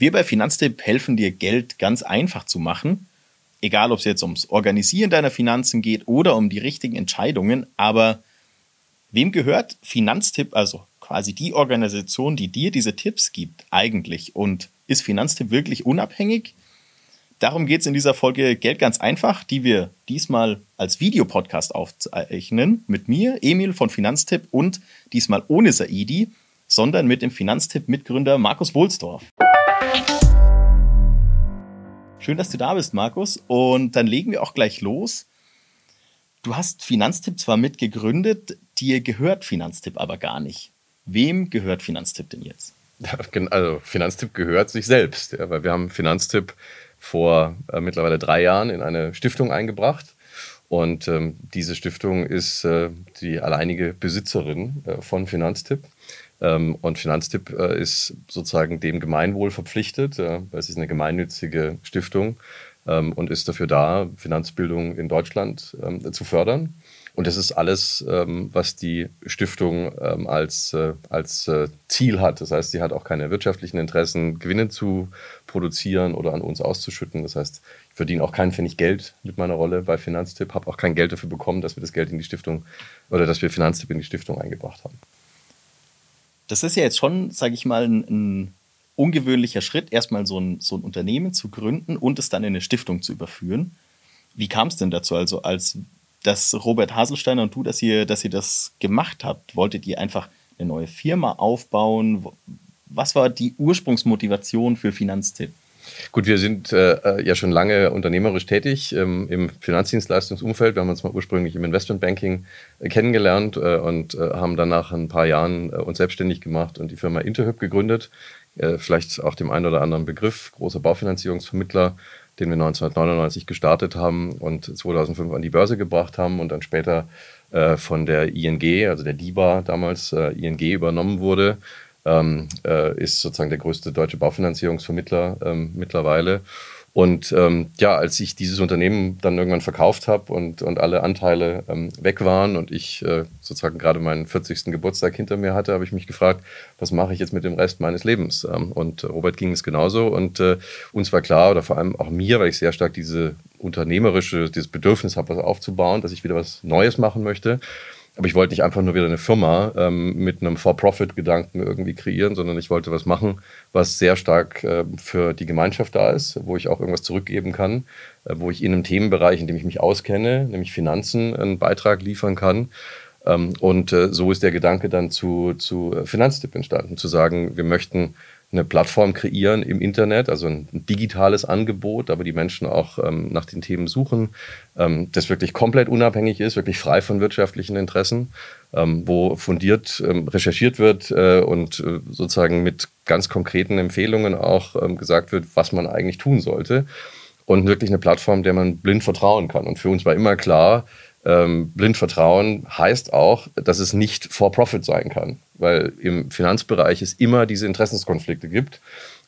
Wir bei Finanztipp helfen dir, Geld ganz einfach zu machen. Egal, ob es jetzt ums Organisieren deiner Finanzen geht oder um die richtigen Entscheidungen. Aber wem gehört Finanztipp, also quasi die Organisation, die dir diese Tipps gibt, eigentlich? Und ist Finanztipp wirklich unabhängig? Darum geht es in dieser Folge Geld ganz einfach, die wir diesmal als Videopodcast aufzeichnen. Mit mir, Emil von Finanztipp und diesmal ohne Saidi, sondern mit dem Finanztipp-Mitgründer Markus Wohlsdorf. Schön, dass du da bist, Markus. Und dann legen wir auch gleich los. Du hast Finanztipp zwar mitgegründet, dir gehört Finanztipp aber gar nicht. Wem gehört Finanztipp denn jetzt? Also Finanztipp gehört sich selbst, ja, weil wir haben Finanztipp vor äh, mittlerweile drei Jahren in eine Stiftung eingebracht. Und ähm, diese Stiftung ist äh, die alleinige Besitzerin äh, von Finanztipp. Ähm, und Finanztipp äh, ist sozusagen dem Gemeinwohl verpflichtet. Äh, es ist eine gemeinnützige Stiftung ähm, und ist dafür da, Finanzbildung in Deutschland ähm, zu fördern. Und das ist alles, was die Stiftung als, äh, als Ziel hat. Das heißt, sie hat auch keine wirtschaftlichen Interessen, Gewinne zu produzieren oder an uns auszuschütten. Das heißt, ich verdiene auch keinen Pfennig Geld mit meiner Rolle bei Finanztipp, habe auch kein Geld dafür bekommen, dass wir das Geld in die Stiftung oder dass wir Finanztipp in die Stiftung eingebracht haben. Das ist ja jetzt schon, sage ich mal, ein, ein, ungewöhnlicher Schritt, erstmal so ein, so ein Unternehmen zu gründen und es dann in eine Stiftung zu überführen. Wie kam es denn dazu? Also als das Robert Haselsteiner und du, dass ihr, dass ihr das gemacht habt, wolltet ihr einfach eine neue Firma aufbauen? Was war die Ursprungsmotivation für Finanztipp? Gut, wir sind äh, äh, ja schon lange unternehmerisch tätig ähm, im Finanzdienstleistungsumfeld. Wir haben uns mal ursprünglich im Investmentbanking äh, kennengelernt äh, und äh, haben dann nach ein paar Jahren äh, uns selbstständig gemacht und die Firma Interhyp gegründet. vielleicht auch dem einen oder anderen Begriff, großer Baufinanzierungsvermittler, den wir 1999 gestartet haben und 2005 an die Börse gebracht haben und dann später von der ING, also der DIBA damals ING übernommen wurde ähm, äh, ist sozusagen der größte deutsche Baufinanzierungsvermittler ähm, mittlerweile. Und ähm, ja, als ich dieses Unternehmen dann irgendwann verkauft habe und, und alle Anteile ähm, weg waren und ich äh, sozusagen gerade meinen 40. Geburtstag hinter mir hatte, habe ich mich gefragt, was mache ich jetzt mit dem Rest meines Lebens? Ähm, und Robert ging es genauso. Und äh, uns war klar, oder vor allem auch mir, weil ich sehr stark diese unternehmerische, dieses Bedürfnis habe, was aufzubauen, dass ich wieder was Neues machen möchte. Aber ich wollte nicht einfach nur wieder eine Firma ähm, mit einem For-Profit-Gedanken irgendwie kreieren, sondern ich wollte was machen, was sehr stark äh, für die Gemeinschaft da ist, wo ich auch irgendwas zurückgeben kann, äh, wo ich in einem Themenbereich, in dem ich mich auskenne, nämlich Finanzen, einen Beitrag liefern kann. Ähm, und äh, so ist der Gedanke dann zu, zu Finanztipp entstanden, zu sagen, wir möchten eine Plattform kreieren im Internet, also ein digitales Angebot, aber die Menschen auch ähm, nach den Themen suchen, ähm, das wirklich komplett unabhängig ist, wirklich frei von wirtschaftlichen Interessen, ähm, wo fundiert ähm, recherchiert wird äh, und äh, sozusagen mit ganz konkreten Empfehlungen auch ähm, gesagt wird, was man eigentlich tun sollte. Und wirklich eine Plattform, der man blind vertrauen kann. Und für uns war immer klar, ähm, blind vertrauen heißt auch, dass es nicht for profit sein kann, weil im Finanzbereich es immer diese Interessenskonflikte gibt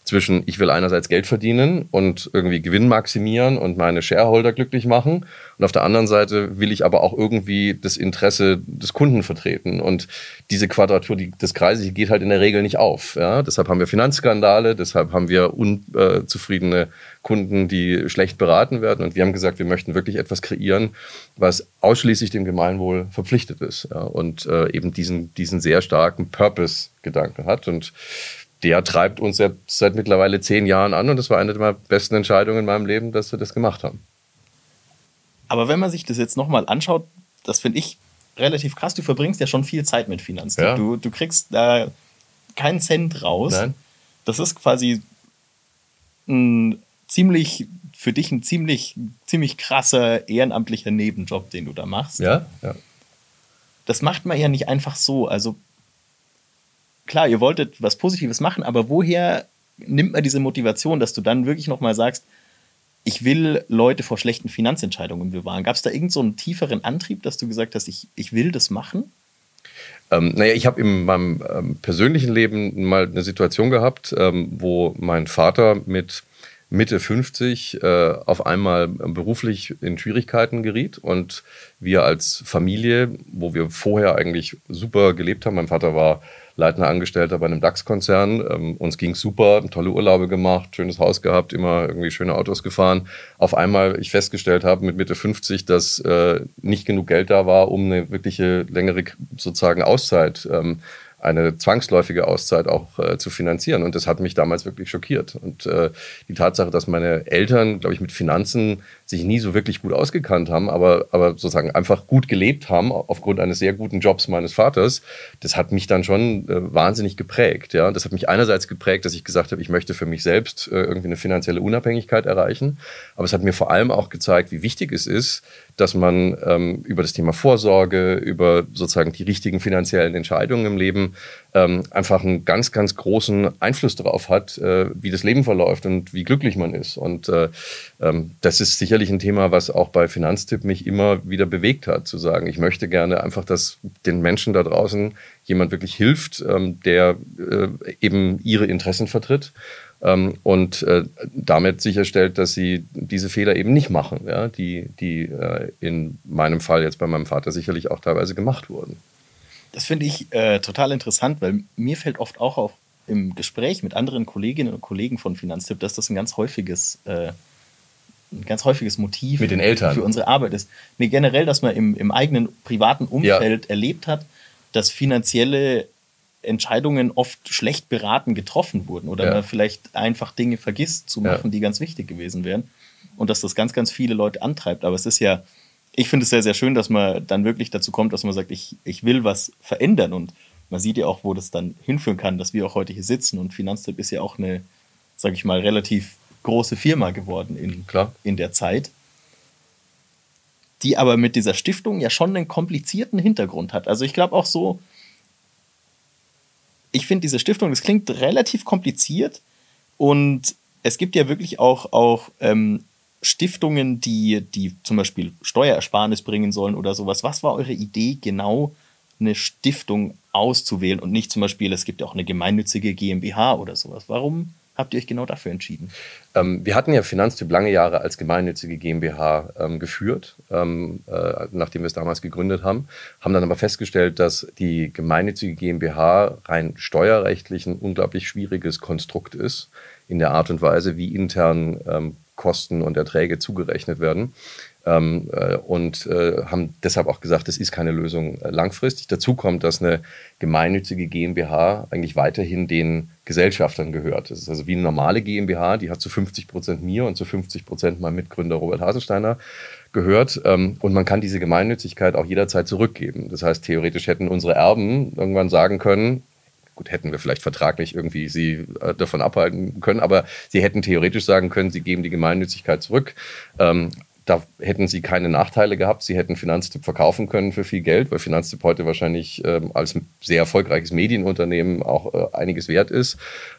zwischen, ich will einerseits Geld verdienen und irgendwie Gewinn maximieren und meine Shareholder glücklich machen. Und auf der anderen Seite will ich aber auch irgendwie das Interesse des Kunden vertreten. Und diese Quadratur des Kreises geht halt in der Regel nicht auf. Ja? Deshalb haben wir Finanzskandale, deshalb haben wir unzufriedene Kunden, die schlecht beraten werden. Und wir haben gesagt, wir möchten wirklich etwas kreieren, was ausschließlich dem Gemeinwohl verpflichtet ist ja? und äh, eben diesen, diesen sehr starken Purpose-Gedanken hat. Und der treibt uns jetzt seit mittlerweile zehn Jahren an und das war eine der besten Entscheidungen in meinem Leben, dass wir das gemacht haben. Aber wenn man sich das jetzt nochmal anschaut, das finde ich relativ krass. Du verbringst ja schon viel Zeit mit Finanzen. Ja. Du, du kriegst da keinen Cent raus. Nein. Das ist quasi ein ziemlich, für dich ein ziemlich, ziemlich krasser ehrenamtlicher Nebenjob, den du da machst. Ja, ja. Das macht man ja nicht einfach so. Also klar, ihr wolltet was Positives machen, aber woher nimmt man diese Motivation, dass du dann wirklich nochmal sagst, ich will Leute vor schlechten Finanzentscheidungen bewahren? Gab es da irgendeinen so tieferen Antrieb, dass du gesagt hast, ich, ich will das machen? Ähm, naja, ich habe in meinem ähm, persönlichen Leben mal eine Situation gehabt, ähm, wo mein Vater mit Mitte 50 äh, auf einmal beruflich in Schwierigkeiten geriet und wir als Familie, wo wir vorher eigentlich super gelebt haben, mein Vater war leitender Angestellter bei einem DAX-Konzern. Ähm, uns ging super, tolle Urlaube gemacht, schönes Haus gehabt, immer irgendwie schöne Autos gefahren. Auf einmal ich festgestellt habe mit Mitte 50, dass äh, nicht genug Geld da war, um eine wirkliche längere sozusagen Auszeit ähm, eine zwangsläufige Auszeit auch äh, zu finanzieren. Und das hat mich damals wirklich schockiert. Und äh, die Tatsache, dass meine Eltern, glaube ich, mit Finanzen sich nie so wirklich gut ausgekannt haben, aber, aber sozusagen einfach gut gelebt haben, aufgrund eines sehr guten Jobs meines Vaters, das hat mich dann schon äh, wahnsinnig geprägt. Ja? Das hat mich einerseits geprägt, dass ich gesagt habe, ich möchte für mich selbst äh, irgendwie eine finanzielle Unabhängigkeit erreichen. Aber es hat mir vor allem auch gezeigt, wie wichtig es ist, dass man ähm, über das Thema Vorsorge, über sozusagen die richtigen finanziellen Entscheidungen im Leben ähm, einfach einen ganz, ganz großen Einfluss darauf hat, äh, wie das Leben verläuft und wie glücklich man ist. Und äh, ähm, das ist sicherlich ein Thema, was auch bei Finanztipp mich immer wieder bewegt hat, zu sagen, ich möchte gerne einfach, dass den Menschen da draußen jemand wirklich hilft, ähm, der äh, eben ihre Interessen vertritt ähm, und äh, damit sicherstellt, dass sie diese Fehler eben nicht machen, ja, die, die äh, in meinem Fall jetzt bei meinem Vater sicherlich auch teilweise gemacht wurden. Das finde ich äh, total interessant, weil mir fällt oft auch auf im Gespräch mit anderen Kolleginnen und Kollegen von Finanztipp, dass das ein ganz häufiges, äh, ein ganz häufiges Motiv mit den Eltern. für unsere Arbeit ist. Nee, generell, dass man im, im eigenen privaten Umfeld ja. erlebt hat, dass finanzielle Entscheidungen oft schlecht beraten getroffen wurden oder ja. man vielleicht einfach Dinge vergisst zu machen, ja. die ganz wichtig gewesen wären. Und dass das ganz, ganz viele Leute antreibt. Aber es ist ja, ich finde es sehr, sehr schön, dass man dann wirklich dazu kommt, dass man sagt, ich, ich will was verändern. Und man sieht ja auch, wo das dann hinführen kann, dass wir auch heute hier sitzen. Und Finanztipp ist ja auch eine, sage ich mal, relativ große Firma geworden in, Klar. in der Zeit die aber mit dieser Stiftung ja schon einen komplizierten Hintergrund hat. Also ich glaube auch so, ich finde diese Stiftung, das klingt relativ kompliziert und es gibt ja wirklich auch, auch ähm, Stiftungen, die, die zum Beispiel Steuerersparnis bringen sollen oder sowas. Was war eure Idee, genau eine Stiftung auszuwählen und nicht zum Beispiel, es gibt ja auch eine gemeinnützige GmbH oder sowas? Warum habt ihr euch genau dafür entschieden? Ähm, wir hatten ja Finanztyp lange Jahre als gemeinnützige GmbH ähm, geführt, ähm, äh, nachdem wir es damals gegründet haben, haben dann aber festgestellt, dass die gemeinnützige GmbH rein steuerrechtlich ein unglaublich schwieriges Konstrukt ist in der Art und Weise, wie intern ähm, Kosten und Erträge zugerechnet werden. Ähm, äh, und äh, haben deshalb auch gesagt, das ist keine Lösung äh, langfristig. Dazu kommt, dass eine gemeinnützige GmbH eigentlich weiterhin den Gesellschaftern gehört. Das ist also wie eine normale GmbH, die hat zu 50 Prozent mir und zu 50 Prozent meinem Mitgründer Robert Haselsteiner gehört. Ähm, und man kann diese Gemeinnützigkeit auch jederzeit zurückgeben. Das heißt, theoretisch hätten unsere Erben irgendwann sagen können, gut, hätten wir vielleicht vertraglich irgendwie sie äh, davon abhalten können, aber sie hätten theoretisch sagen können, sie geben die Gemeinnützigkeit zurück. Da hätten sie keine Nachteile gehabt. Sie hätten Finanztipp verkaufen können für viel Geld, weil Finanztipp heute wahrscheinlich ähm, als sehr erfolgreiches Medienunternehmen auch äh, einiges wert ist.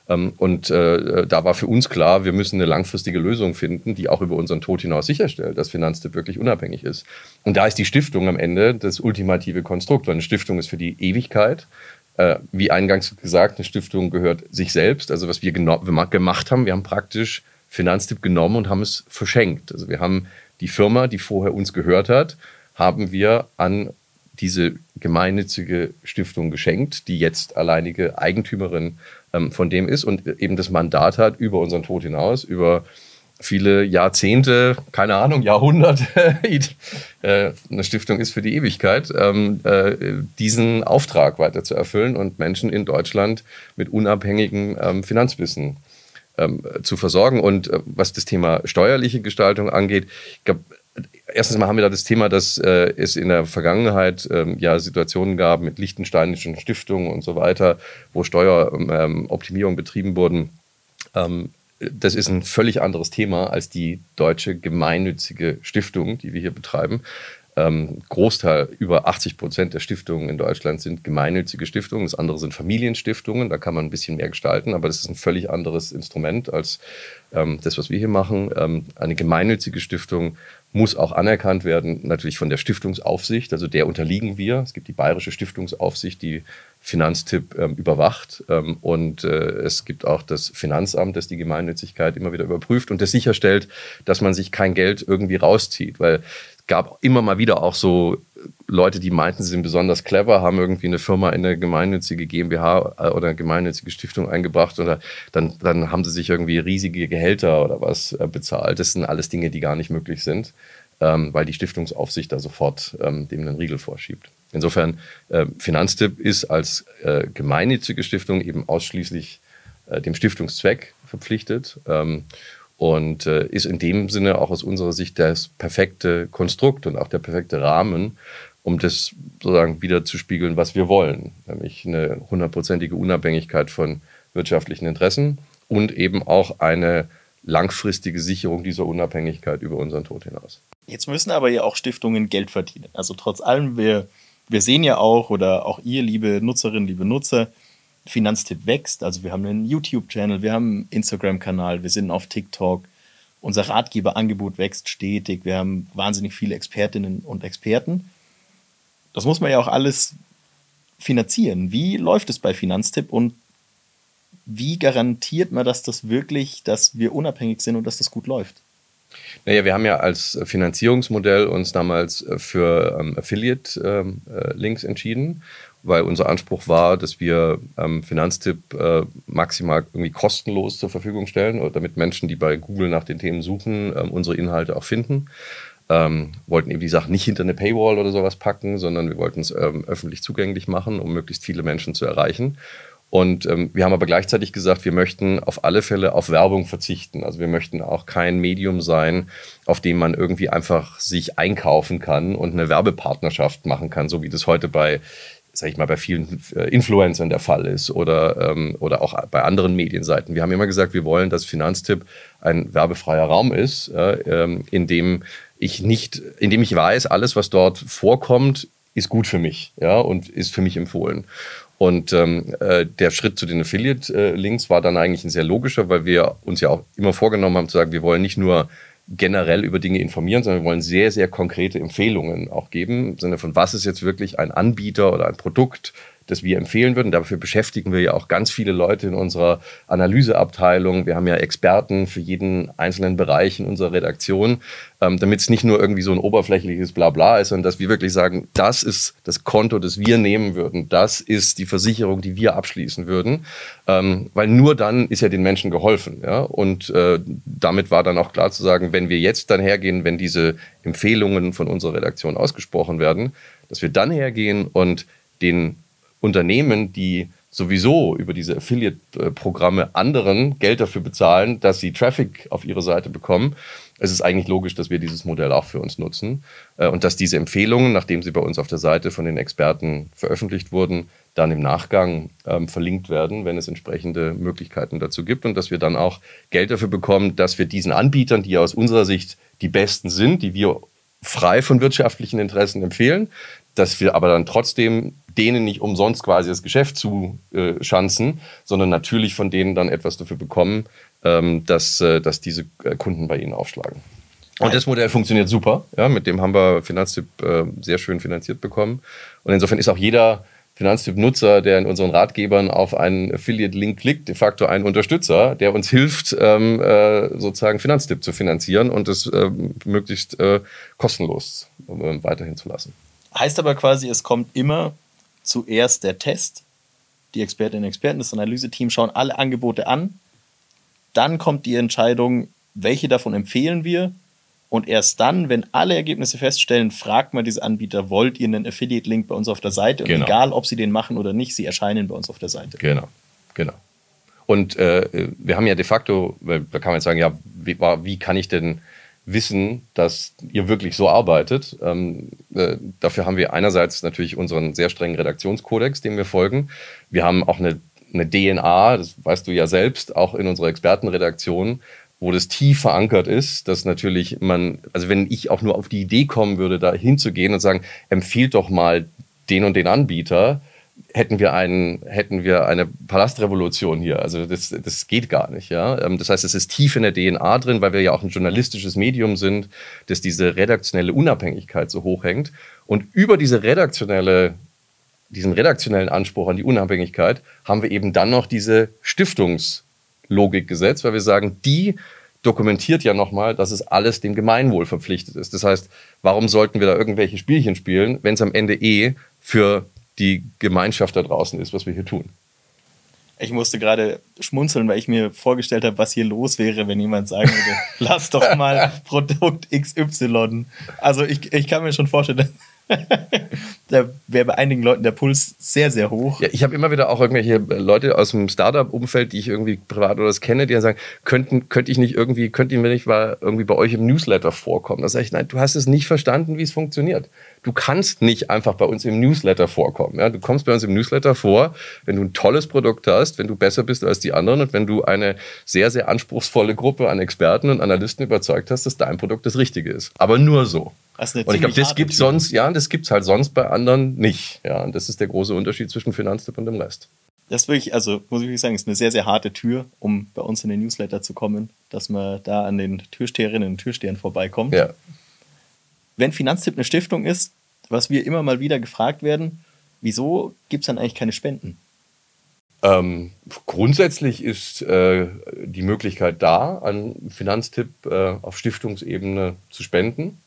Ähm, und äh, da war für uns klar, wir müssen eine langfristige Lösung finden, die auch über unseren Tod hinaus sicherstellt, dass Finanztipp wirklich unabhängig ist. Und da ist die Stiftung am Ende das ultimative Konstrukt, weil eine Stiftung ist für die Ewigkeit. Äh, wie eingangs gesagt, eine Stiftung gehört sich selbst. Also was wir gemacht haben, wir haben praktisch Finanztipp genommen und haben es verschenkt. Also wir haben die Firma, die vorher uns gehört hat, haben wir an diese gemeinnützige Stiftung geschenkt, die jetzt alleinige Eigentümerin ähm, von dem ist und eben das Mandat hat über unseren Tod hinaus, über viele Jahrzehnte, keine Ahnung, Jahrhunderte, äh, eine Stiftung ist für die Ewigkeit, ähm, äh, diesen Auftrag weiter zu erfüllen und Menschen in Deutschland mit unabhängigem ähm, Finanzwissen ähm, zu versorgen. Und äh, was das Thema steuerliche Gestaltung angeht, ich glaube, erstens mal haben wir da das Thema, dass äh, es in der Vergangenheit ähm, ja Situationen gab mit lichtensteinischen Stiftungen und so weiter, wo Steueroptimierungen ähm, betrieben wurden. Ähm, das ist ein völlig anderes Thema als die deutsche gemeinnützige Stiftung, die wir hier betreiben. Ähm, Großteil, über 80 Prozent der Stiftungen in Deutschland sind gemeinnützige Stiftungen. Das andere sind Familienstiftungen. Da kann man ein bisschen mehr gestalten, aber das ist ein völlig anderes Instrument als ähm, das, was wir hier machen. Ähm, eine gemeinnützige Stiftung muss auch anerkannt werden, natürlich von der Stiftungsaufsicht. Also der unterliegen wir. Es gibt die Bayerische Stiftungsaufsicht, die Finanztipp ähm, überwacht. Ähm, und äh, es gibt auch das Finanzamt, das die Gemeinnützigkeit immer wieder überprüft und das sicherstellt, dass man sich kein Geld irgendwie rauszieht. Weil gab immer mal wieder auch so Leute, die meinten, sie sind besonders clever, haben irgendwie eine Firma in eine gemeinnützige GmbH äh, oder eine gemeinnützige Stiftung eingebracht oder dann, dann haben sie sich irgendwie riesige Gehälter oder was äh, bezahlt. Das sind alles Dinge, die gar nicht möglich sind, ähm, weil die Stiftungsaufsicht da sofort ähm, dem einen Riegel vorschiebt. Insofern, äh, Finanztipp ist als äh, gemeinnützige Stiftung eben ausschließlich äh, dem Stiftungszweck verpflichtet. Ähm, und äh, ist in dem Sinne auch aus unserer Sicht das perfekte Konstrukt und auch der perfekte Rahmen, um das sozusagen wieder zu spiegeln, was wir wollen, nämlich eine hundertprozentige Unabhängigkeit von wirtschaftlichen Interessen und eben auch eine langfristige Sicherung dieser Unabhängigkeit über unseren Tod hinaus. Jetzt müssen aber ja auch Stiftungen Geld verdienen. Also trotz allem, wir, wir sehen ja auch, oder auch ihr, liebe Nutzerinnen, liebe Nutzer, Finanztipp wächst. Also wir haben einen YouTube-Channel, wir haben einen Instagram-Kanal, wir sind auf TikTok. Unser Ratgeberangebot wächst stetig. Wir haben wahnsinnig viele Expertinnen und Experten. Das muss man ja auch alles finanzieren. Wie läuft es bei Finanztipp und wie garantiert man, dass das wirklich, dass wir unabhängig sind und dass das gut läuft? Naja, wir haben ja als Finanzierungsmodell uns damals für ähm, Affiliate-Links ähm, äh, entschieden weil unser Anspruch war, dass wir ähm, Finanztipp äh, maximal irgendwie kostenlos zur Verfügung stellen, damit Menschen, die bei Google nach den Themen suchen, ähm, unsere Inhalte auch finden. Ähm, wollten eben die Sachen nicht hinter eine Paywall oder sowas packen, sondern wir wollten es ähm, öffentlich zugänglich machen, um möglichst viele Menschen zu erreichen. Und ähm, wir haben aber gleichzeitig gesagt, wir möchten auf alle Fälle auf Werbung verzichten. Also wir möchten auch kein Medium sein, auf dem man irgendwie einfach sich einkaufen kann und eine Werbepartnerschaft machen kann, so wie das heute bei sage ich mal, bei vielen äh, Influencern der Fall ist oder, ähm, oder auch bei anderen Medienseiten. Wir haben immer gesagt, wir wollen, dass Finanztipp ein werbefreier Raum ist, äh, ähm, in dem ich nicht, in dem ich weiß, alles, was dort vorkommt, ist gut für mich, ja, und ist für mich empfohlen. Und ähm, äh, der Schritt zu den Affiliate-Links war dann eigentlich ein sehr logischer, weil wir uns ja auch immer vorgenommen haben zu sagen, wir wollen nicht nur generell über Dinge informieren, sondern wir wollen sehr, sehr konkrete Empfehlungen auch geben, im Sinne von, was ist jetzt wirklich ein Anbieter oder ein Produkt, das wir empfehlen würden. Dafür beschäftigen wir ja auch ganz viele Leute in unserer Analyseabteilung. Wir haben ja Experten für jeden einzelnen Bereich in unserer Redaktion, ähm, damit es nicht nur irgendwie so ein oberflächliches Blabla ist, sondern dass wir wirklich sagen, das ist das Konto, das wir nehmen würden. Das ist die Versicherung, die wir abschließen würden. Ähm, weil nur dann ist ja den Menschen geholfen. Ja? Und äh, damit war dann auch klar zu sagen, wenn wir jetzt dann hergehen, wenn diese Empfehlungen von unserer Redaktion ausgesprochen werden, dass wir dann hergehen und den Unternehmen, die sowieso über diese Affiliate-Programme anderen Geld dafür bezahlen, dass sie Traffic auf ihre Seite bekommen. Es ist eigentlich logisch, dass wir dieses Modell auch für uns nutzen äh, und dass diese Empfehlungen, nachdem sie bei uns auf der Seite von den Experten veröffentlicht wurden, dann im Nachgang ähm, verlinkt werden, wenn es entsprechende Möglichkeiten dazu gibt und dass wir dann auch Geld dafür bekommen, dass wir diesen Anbietern, die aus unserer Sicht die besten sind, die wir frei von wirtschaftlichen Interessen empfehlen, dass wir aber dann trotzdem denen nicht umsonst quasi das Geschäft zu äh, schanzen, sondern natürlich von denen dann etwas dafür bekommen, ähm, dass, äh, dass diese äh, Kunden bei ihnen aufschlagen. Und das Modell funktioniert super. Ja, mit dem haben wir Finanztipp sehr schön finanziert bekommen. Und insofern ist auch jeder Finanztipp-Nutzer, der in unseren Ratgebern auf einen Affiliate-Link klickt, de facto ein Unterstützer, der uns hilft, ähm, äh, sozusagen Finanztipp zu finanzieren und es äh, möglichst äh, kostenlos äh, weiterhin zu lassen. Heißt aber quasi, es kommt immer zuerst der Test. Die Expertinnen und Experten, das Analyseteam schauen alle Angebote an. Dann kommt die Entscheidung, welche davon empfehlen wir. Und erst dann, wenn alle Ergebnisse feststellen, fragt man diese Anbieter, wollt ihr einen Affiliate-Link bei uns auf der Seite? Und genau. egal, ob sie den machen oder nicht, sie erscheinen bei uns auf der Seite. Genau, genau. Und äh, wir haben ja de facto, da kann man jetzt sagen, ja, wie, wie kann ich denn wissen, dass ihr wirklich so arbeitet. Ähm, äh, dafür haben wir einerseits natürlich unseren sehr strengen Redaktionskodex, dem wir folgen. Wir haben auch eine, eine DNA, das weißt du ja selbst, auch in unserer Expertenredaktion, wo das tief verankert ist, dass natürlich man, also wenn ich auch nur auf die Idee kommen würde, da hinzugehen und sagen, empfiehlt doch mal den und den Anbieter, hätten wir, einen, hätten wir eine Palastrevolution hier. Also das, das geht gar nicht. Ja? Ähm, das heißt, es ist tief in der DNA drin, weil wir ja auch ein journalistisches Medium sind, dass diese redaktionelle Unabhängigkeit so hoch hängt. Und über diese redaktionelle, diesen redaktionellen Anspruch an die Unabhängigkeit haben wir eben dann noch diese Stiftungslogik gesetzt, weil wir sagen, die dokumentiert ja nochmal, dass es alles dem Gemeinwohl verpflichtet ist. Das heißt, warum sollten wir da irgendwelche Spielchen spielen, wenn es am Ende eh für die Gemeinschaft da draußen ist, was wir hier tun? Ich musste gerade schmunzeln, weil ich mir vorgestellt habe, was hier los wäre, wenn jemand sagen würde, lass doch mal Produkt XY. Also ich, ich kann mir schon vorstellen, da wäre bei einigen Leuten der Puls sehr, sehr hoch. Ja, ich habe immer wieder auch irgendwelche Leute aus dem Startup-Umfeld, die ich irgendwie privat oder das kenne, die dann sagen, könnten, könnte ich nicht irgendwie, könnte ich mir nicht mal irgendwie bei euch im Newsletter vorkommen? Da sage ich, nein, du hast es nicht verstanden, wie es funktioniert. Du kannst nicht einfach bei uns im Newsletter vorkommen. Ja? Du kommst bei uns im Newsletter vor, wenn du ein tolles Produkt hast, wenn du besser bist als die anderen und wenn du eine sehr, sehr anspruchsvolle Gruppe an Experten und Analysten überzeugt hast, dass dein Produkt das Richtige ist. Aber nur so. und ich glaube, das gibt sonst, ja, das gibt es halt sonst bei anderen nicht. Ja, und das ist der große Unterschied zwischen Finanztipp und dem Rest. Das ist wirklich, also muss ich wirklich sagen, ist eine sehr, sehr harte Tür, um bei uns in den Newsletter zu kommen, dass man da an den Türsteherinnen und Türstehern vorbeikommt. Ja wenn Finanztipp eine Stiftung ist, was wir immer mal wieder gefragt werden, wieso gibt es dann eigentlich keine Spenden? Ähm, grundsätzlich ist äh, die Möglichkeit da, an Finanztipp äh, auf Stiftungsebene zu spenden.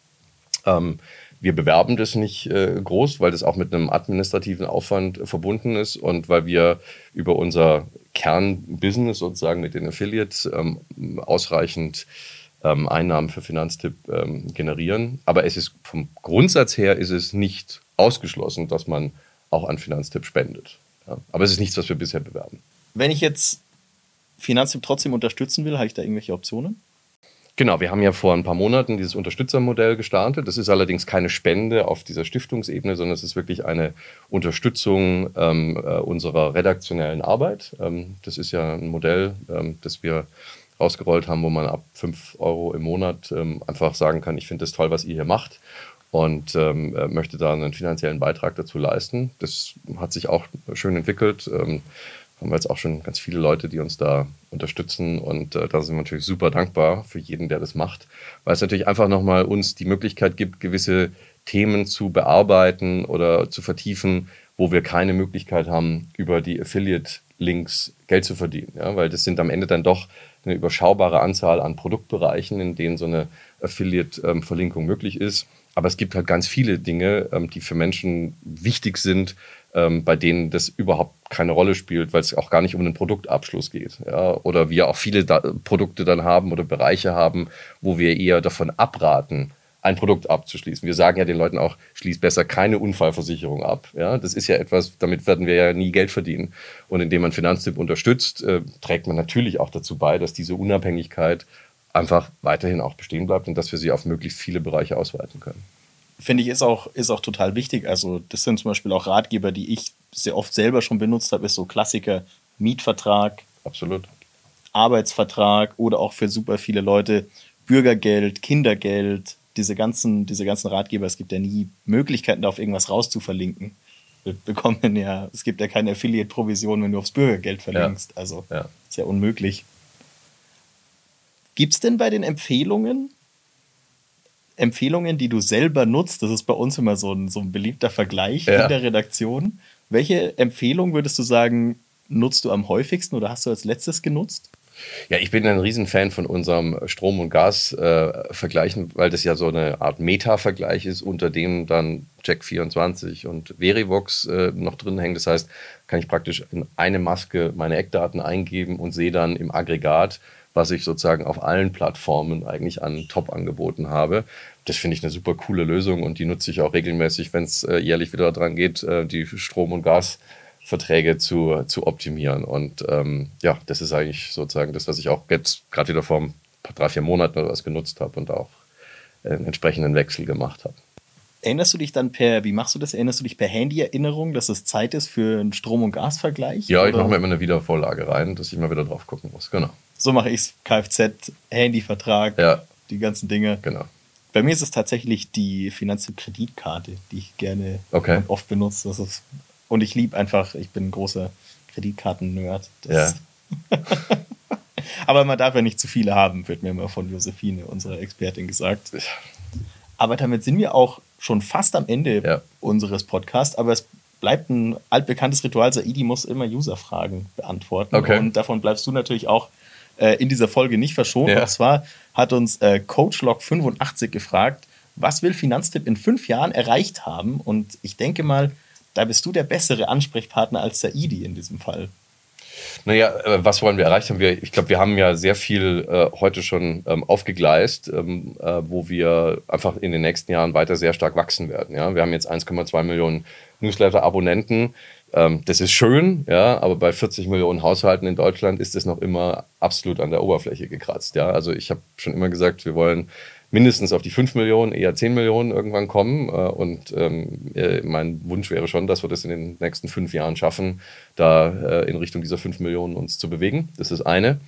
Ähm, wir bewerben das nicht äh, groß, weil das auch mit einem administrativen Aufwand verbunden ist und weil wir über unser Kernbusiness sozusagen mit den Affiliates ähm, ausreichend ähm, Einnahmen für Finanztipp ähm, generieren. Aber es ist vom Grundsatz her ist es nicht ausgeschlossen, dass man auch an Finanztipp spendet. Ja. Aber es ist nichts, was wir bisher bewerben. Wenn ich jetzt Finanztipp trotzdem unterstützen will, habe ich da irgendwelche Optionen? Genau, wir haben ja vor ein paar Monaten dieses Unterstützermodell gestartet. Das ist allerdings keine Spende auf dieser Stiftungsebene, sondern es ist wirklich eine Unterstützung ähm, äh, unserer redaktionellen Arbeit. Ähm, das ist ja ein Modell, ähm, das wir rausgerollt haben, wo man ab 5 Euro im Monat ähm, einfach sagen kann, ich finde es toll, was ihr hier macht und ähm, äh, möchte da einen finanziellen Beitrag dazu leisten. Das hat sich auch schön entwickelt. Ähm, haben wir jetzt auch schon ganz viele Leute, die uns da unterstützen und äh, da sind wir natürlich super dankbar für jeden, der das macht, weil es natürlich einfach nochmal uns die Möglichkeit gibt, gewisse Themen zu bearbeiten oder zu vertiefen, wo wir keine Möglichkeit haben, über die Affiliate-Links Geld zu verdienen. Ja? Weil das sind am Ende dann doch eine überschaubare Anzahl an Produktbereichen, in denen so eine Affiliate-Verlinkung möglich ist. Aber es gibt halt ganz viele Dinge, ähm, die für Menschen wichtig sind, ähm, bei denen das überhaupt keine Rolle spielt, weil es auch gar nicht um einen Produktabschluss geht. Ja? Oder wir auch viele Produkte dann haben oder Bereiche haben, wo wir eher davon abraten, ein Produkt abzuschließen. Wir sagen ja den Leuten auch, schließ besser keine Unfallversicherung ab. Ja, das ist ja etwas, damit werden wir ja nie Geld verdienen. Und indem man Finanztipp unterstützt, äh, trägt man natürlich auch dazu bei, dass diese Unabhängigkeit einfach weiterhin auch bestehen bleibt und dass wir sie auf möglichst viele Bereiche ausweiten können. Finde ich, ist auch, ist auch total wichtig. Also, das sind zum Beispiel auch Ratgeber, die ich sehr oft selber schon benutzt habe, ist so Klassiker, Mietvertrag. Absolut. Arbeitsvertrag oder auch für super viele Leute Bürgergeld, Kindergeld, diese ganzen, diese ganzen Ratgeber, es gibt ja nie Möglichkeiten, da auf irgendwas rauszuverlinken. Wir bekommen ja, es gibt ja keine Affiliate-Provision, wenn du aufs Bürgergeld verlinkst. Ja. Also ja. ist ja unmöglich. Gibt es denn bei den Empfehlungen Empfehlungen, die du selber nutzt? Das ist bei uns immer so ein, so ein beliebter Vergleich ja. in der Redaktion. Welche Empfehlung würdest du sagen, nutzt du am häufigsten oder hast du als letztes genutzt? Ja, ich bin ein Riesenfan von unserem Strom- und Gas-Vergleichen, äh, weil das ja so eine Art Meta-Vergleich ist, unter dem dann Check24 und Verivox äh, noch drin hängen. Das heißt, kann ich praktisch in eine Maske meine Eckdaten eingeben und sehe dann im Aggregat, was ich sozusagen auf allen Plattformen eigentlich an Top-Angeboten habe. Das finde ich eine super coole Lösung und die nutze ich auch regelmäßig, wenn es äh, jährlich wieder daran geht, äh, die Strom- und Gas- Verträge zu, zu optimieren. Und ähm, ja, das ist eigentlich sozusagen das, was ich auch jetzt gerade wieder vor drei, vier Monaten oder was genutzt habe und auch einen entsprechenden Wechsel gemacht habe. Erinnerst du dich dann per, wie machst du das? Erinnerst du dich per Handy-Erinnerung, dass es Zeit ist für einen Strom- und Gasvergleich? Ja, oder? ich mache mir immer eine Wiedervorlage rein, dass ich mal wieder drauf gucken muss. Genau. So mache ich es. Kfz, Handyvertrag, ja. die ganzen Dinge. Genau. Bei mir ist es tatsächlich die Finanzkreditkarte, die ich gerne okay. oft benutze. Das ist und ich liebe einfach, ich bin ein großer Kreditkarten-Nerd. Ja. Aber man darf ja nicht zu viele haben, wird mir immer von Josephine, unserer Expertin, gesagt. Aber damit sind wir auch schon fast am Ende ja. unseres Podcasts. Aber es bleibt ein altbekanntes Ritual. Saidi muss immer User-Fragen beantworten. Okay. Und davon bleibst du natürlich auch äh, in dieser Folge nicht verschont. Ja. Und zwar hat uns äh, CoachLog85 gefragt, was will Finanztipp in fünf Jahren erreicht haben? Und ich denke mal, da bist du der bessere Ansprechpartner als der Idi in diesem Fall. Naja, äh, was wollen wir erreicht haben? Wir, ich glaube, wir haben ja sehr viel äh, heute schon ähm, aufgegleist, ähm, äh, wo wir einfach in den nächsten Jahren weiter sehr stark wachsen werden. Ja? Wir haben jetzt 1,2 Millionen Newsletter-Abonnenten. Ähm, das ist schön, ja, aber bei 40 Millionen Haushalten in Deutschland ist es noch immer absolut an der Oberfläche gekratzt. Ja? Also ich habe schon immer gesagt, wir wollen mindestens auf die 5 Millionen, eher 10 Millionen irgendwann kommen. Äh, und ähm, äh, mein Wunsch wäre schon, dass wir das in den nächsten fünf Jahren schaffen, da äh, in Richtung dieser 5 Millionen uns zu bewegen. Das ist eine.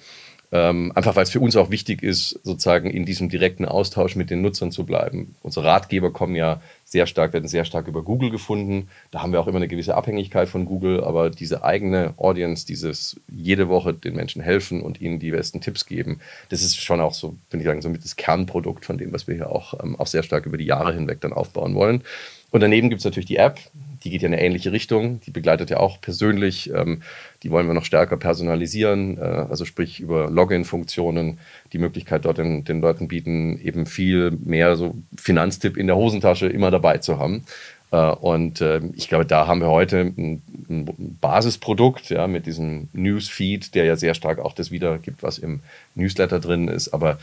Ähm, einfach weil es für uns auch wichtig ist, sozusagen in diesem direkten Austausch mit den Nutzern zu bleiben. Unsere Ratgeber kommen ja sehr stark, werden sehr stark über Google gefunden. Da haben wir auch immer eine gewisse Abhängigkeit von Google, aber diese eigene Audience, dieses jede Woche den Menschen helfen und ihnen die besten Tipps geben, das ist schon auch so, würde ich sagen, so mit das Kernprodukt von dem, was wir hier auch, ähm, auch sehr stark über die Jahre hinweg dann aufbauen wollen. Und daneben gibt es natürlich die App, die geht ja in eine ähnliche Richtung. Die begleitet ja auch persönlich. Ähm, die wollen wir noch stärker personalisieren, äh, also sprich über Login-Funktionen, die Möglichkeit dort den, den, Leuten bieten, eben viel mehr so Finanztipp in der Hosentasche immer dabei zu haben. Äh, und äh, ich glaube, da haben wir heute ein, ein Basisprodukt ja, mit diesem Newsfeed, der ja sehr stark auch das wiedergibt, was im Newsletter drin ist. Aber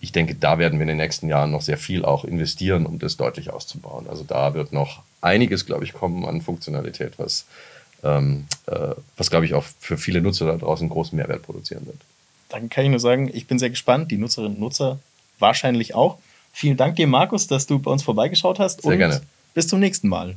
ich denke, da werden wir in den nächsten Jahren noch sehr viel auch investieren, um das deutlich auszubauen. Also da wird noch einiges, glaube ich, kommen an Funktionalität, was, ähm, äh, was glaube ich, auch für viele Nutzer da draußen großen Mehrwert produzieren wird. Dann kann ich nur sagen, ich bin sehr gespannt, die Nutzerinnen und Nutzer wahrscheinlich auch. Vielen Dank dir, Markus, dass du bei uns vorbeigeschaut hast. Sehr gerne. Bis zum nächsten Mal.